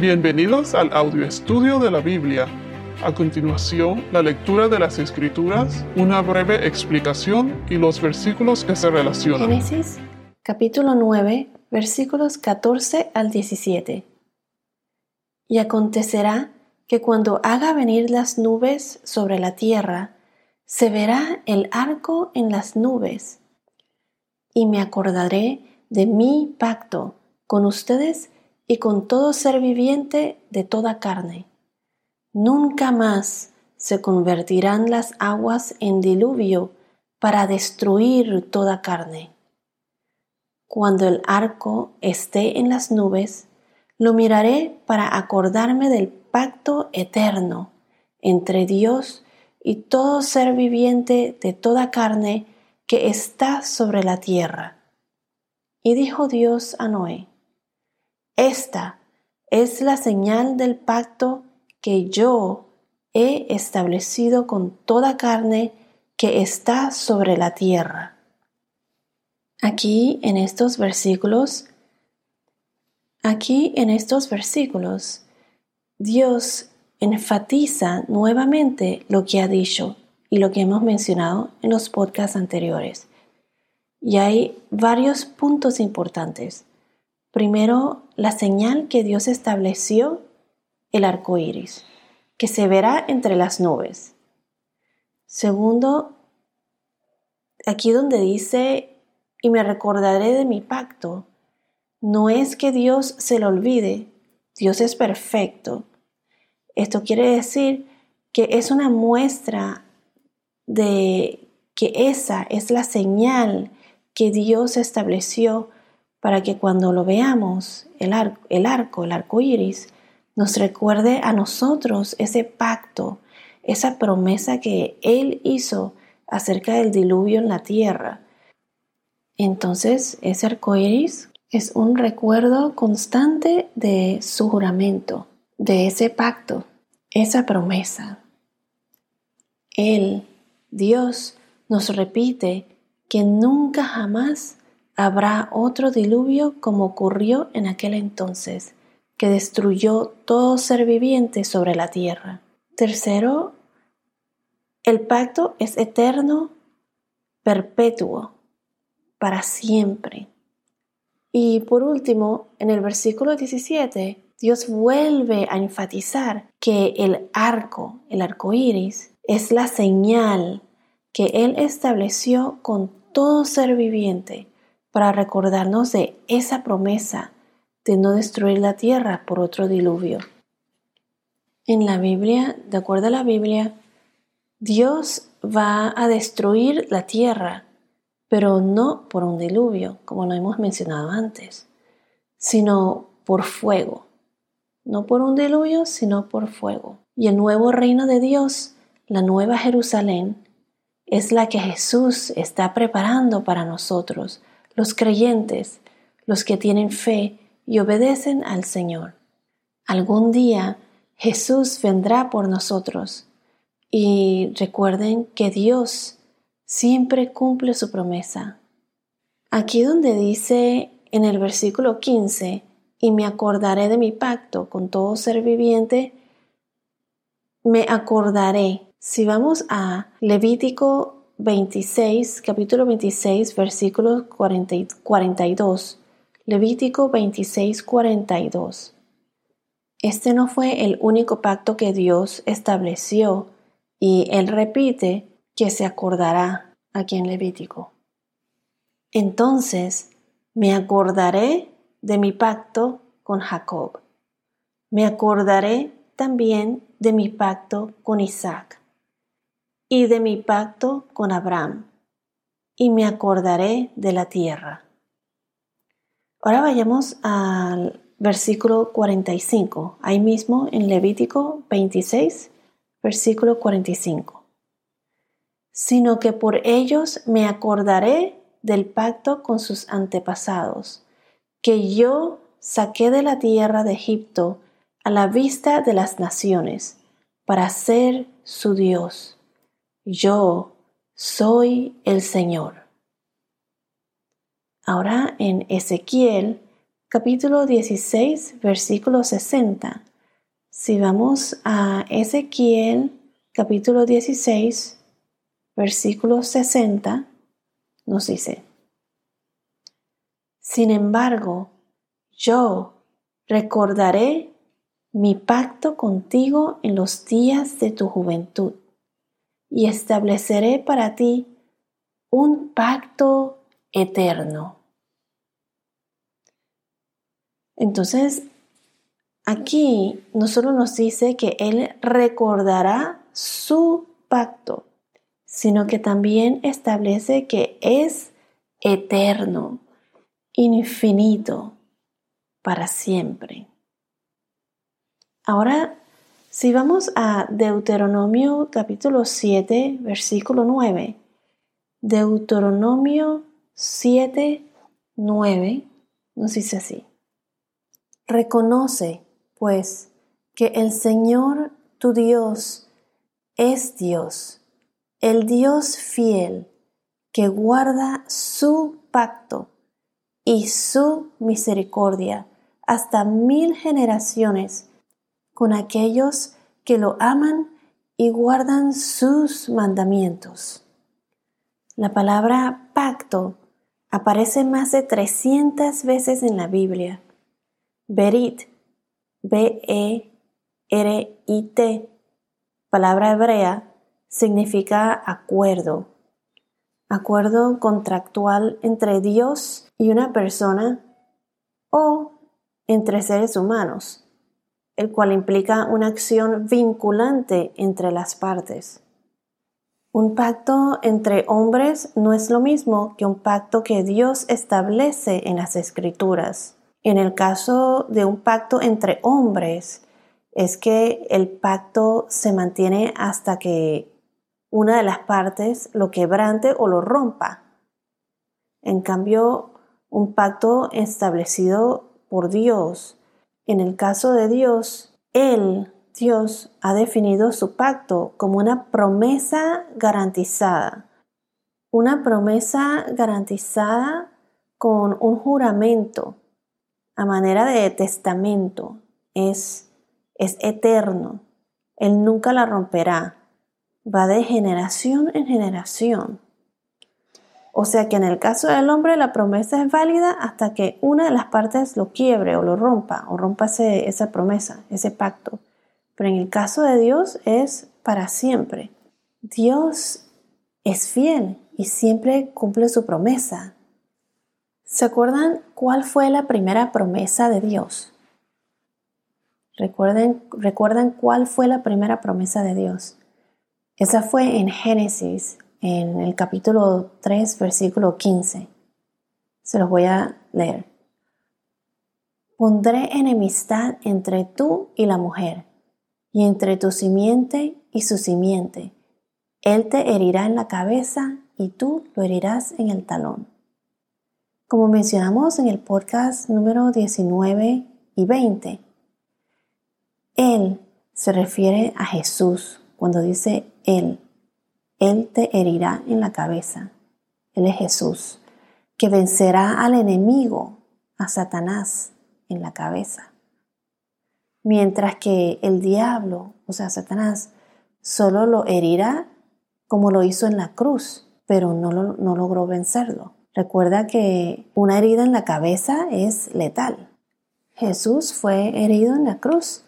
Bienvenidos al audio estudio de la Biblia. A continuación, la lectura de las Escrituras, una breve explicación y los versículos que se relacionan. Génesis capítulo 9, versículos 14 al 17. Y acontecerá que cuando haga venir las nubes sobre la tierra, se verá el arco en las nubes, y me acordaré de mi pacto con ustedes y con todo ser viviente de toda carne. Nunca más se convertirán las aguas en diluvio para destruir toda carne. Cuando el arco esté en las nubes, lo miraré para acordarme del pacto eterno entre Dios y todo ser viviente de toda carne que está sobre la tierra. Y dijo Dios a Noé, esta es la señal del pacto que yo he establecido con toda carne que está sobre la tierra. Aquí en estos versículos, aquí en estos versículos, Dios enfatiza nuevamente lo que ha dicho y lo que hemos mencionado en los podcasts anteriores. Y hay varios puntos importantes. Primero, la señal que Dios estableció, el arco iris, que se verá entre las nubes. Segundo, aquí donde dice, y me recordaré de mi pacto, no es que Dios se lo olvide, Dios es perfecto. Esto quiere decir que es una muestra de que esa es la señal que Dios estableció para que cuando lo veamos, el, arco, el arco, el iris, nos recuerde a nosotros ese pacto, esa promesa que Él hizo acerca del diluvio en la tierra. Entonces, ese arco iris es un recuerdo constante de su juramento, de ese pacto, esa promesa. Él, Dios, nos repite que nunca jamás habrá otro diluvio como ocurrió en aquel entonces, que destruyó todo ser viviente sobre la tierra. Tercero, el pacto es eterno, perpetuo, para siempre. Y por último, en el versículo 17, Dios vuelve a enfatizar que el arco, el arco iris, es la señal que Él estableció con todo ser viviente para recordarnos de esa promesa de no destruir la tierra por otro diluvio. En la Biblia, de acuerdo a la Biblia, Dios va a destruir la tierra, pero no por un diluvio, como lo hemos mencionado antes, sino por fuego. No por un diluvio, sino por fuego. Y el nuevo reino de Dios, la nueva Jerusalén, es la que Jesús está preparando para nosotros, los creyentes, los que tienen fe y obedecen al Señor. Algún día Jesús vendrá por nosotros y recuerden que Dios siempre cumple su promesa. Aquí donde dice en el versículo 15, y me acordaré de mi pacto con todo ser viviente, me acordaré. Si vamos a Levítico 26, capítulo 26, versículo 42. Levítico 26, 42. Este no fue el único pacto que Dios estableció y Él repite que se acordará aquí en Levítico. Entonces me acordaré de mi pacto con Jacob. Me acordaré también de mi pacto con Isaac y de mi pacto con Abraham, y me acordaré de la tierra. Ahora vayamos al versículo 45, ahí mismo en Levítico 26, versículo 45. Sino que por ellos me acordaré del pacto con sus antepasados, que yo saqué de la tierra de Egipto a la vista de las naciones, para ser su Dios yo soy el Señor. Ahora en Ezequiel capítulo 16, versículo 60. Si vamos a Ezequiel, capítulo 16, versículo 60, nos dice, Sin embargo, yo recordaré mi pacto contigo en los días de tu juventud y estableceré para ti un pacto eterno. Entonces, aquí no solo nos dice que Él recordará su pacto, sino que también establece que es eterno, infinito, para siempre. Ahora, si vamos a Deuteronomio capítulo 7, versículo 9, Deuteronomio 7, 9 nos dice así. Reconoce, pues, que el Señor tu Dios es Dios, el Dios fiel, que guarda su pacto y su misericordia hasta mil generaciones con aquellos que lo aman y guardan sus mandamientos. La palabra pacto aparece más de 300 veces en la Biblia. Berit, B-E-R-I-T, palabra hebrea, significa acuerdo. Acuerdo contractual entre Dios y una persona o entre seres humanos el cual implica una acción vinculante entre las partes. Un pacto entre hombres no es lo mismo que un pacto que Dios establece en las escrituras. En el caso de un pacto entre hombres, es que el pacto se mantiene hasta que una de las partes lo quebrante o lo rompa. En cambio, un pacto establecido por Dios en el caso de Dios, Él, Dios, ha definido su pacto como una promesa garantizada. Una promesa garantizada con un juramento a manera de testamento. Es, es eterno. Él nunca la romperá. Va de generación en generación. O sea que en el caso del hombre la promesa es válida hasta que una de las partes lo quiebre o lo rompa o rompa esa promesa, ese pacto. Pero en el caso de Dios es para siempre. Dios es fiel y siempre cumple su promesa. ¿Se acuerdan cuál fue la primera promesa de Dios? Recuerden, ¿Recuerdan cuál fue la primera promesa de Dios? Esa fue en Génesis en el capítulo 3, versículo 15. Se los voy a leer. Pondré enemistad entre tú y la mujer, y entre tu simiente y su simiente. Él te herirá en la cabeza y tú lo herirás en el talón. Como mencionamos en el podcast número 19 y 20, Él se refiere a Jesús cuando dice Él él te herirá en la cabeza. Él es Jesús, que vencerá al enemigo, a Satanás, en la cabeza. Mientras que el diablo, o sea, Satanás, solo lo herirá como lo hizo en la cruz, pero no, no logró vencerlo. Recuerda que una herida en la cabeza es letal. Jesús fue herido en la cruz,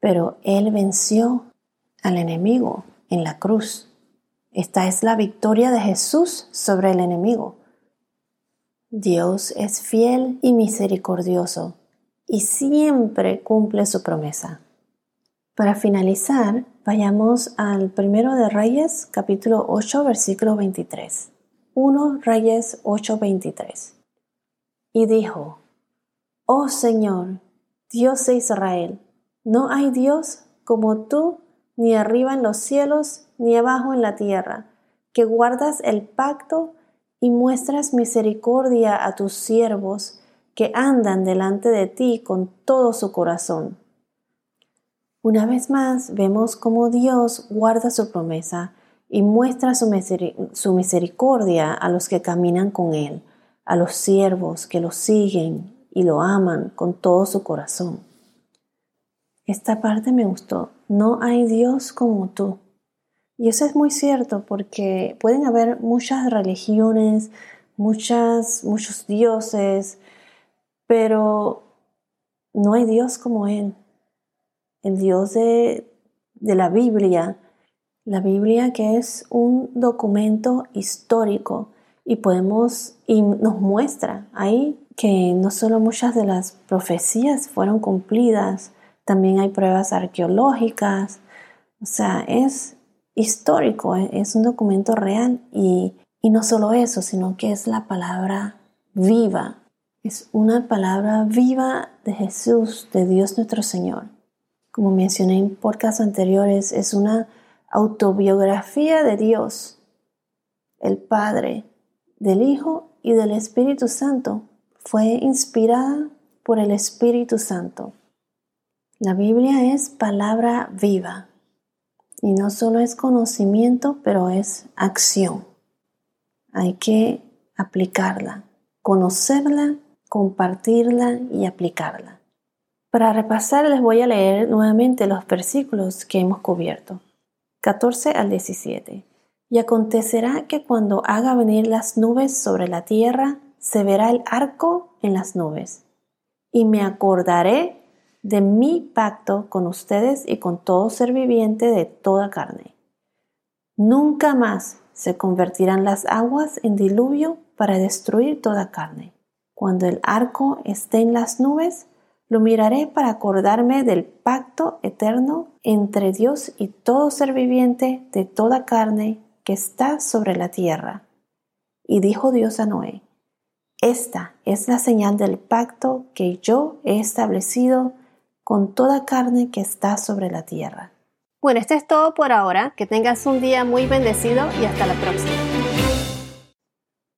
pero él venció al enemigo en la cruz. Esta es la victoria de Jesús sobre el enemigo. Dios es fiel y misericordioso y siempre cumple su promesa. Para finalizar, vayamos al primero de Reyes, capítulo 8, versículo 23. 1 Reyes 8, 23. Y dijo, Oh Señor, Dios de Israel, no hay Dios como tú, ni arriba en los cielos, ni abajo en la tierra, que guardas el pacto y muestras misericordia a tus siervos que andan delante de ti con todo su corazón. Una vez más vemos cómo Dios guarda su promesa y muestra su, misericordia a los que caminan con Él, a los siervos que lo siguen y lo aman con todo su corazón. Esta parte me gustó. No hay Dios como tú. Y eso es muy cierto porque pueden haber muchas religiones, muchas, muchos dioses, pero no hay Dios como Él. El Dios de, de la Biblia, la Biblia que es un documento histórico y podemos, y nos muestra ahí que no solo muchas de las profecías fueron cumplidas, también hay pruebas arqueológicas, o sea, es histórico, es un documento real y, y no solo eso, sino que es la palabra viva, es una palabra viva de Jesús, de Dios nuestro Señor. Como mencioné en podcasts anteriores, es una autobiografía de Dios, el Padre, del Hijo y del Espíritu Santo. Fue inspirada por el Espíritu Santo. La Biblia es palabra viva y no solo es conocimiento, pero es acción. Hay que aplicarla, conocerla, compartirla y aplicarla. Para repasar les voy a leer nuevamente los versículos que hemos cubierto. 14 al 17. Y acontecerá que cuando haga venir las nubes sobre la tierra, se verá el arco en las nubes. Y me acordaré de mi pacto con ustedes y con todo ser viviente de toda carne. Nunca más se convertirán las aguas en diluvio para destruir toda carne. Cuando el arco esté en las nubes, lo miraré para acordarme del pacto eterno entre Dios y todo ser viviente de toda carne que está sobre la tierra. Y dijo Dios a Noé, Esta es la señal del pacto que yo he establecido con toda carne que está sobre la tierra. Bueno, esto es todo por ahora. Que tengas un día muy bendecido y hasta la próxima.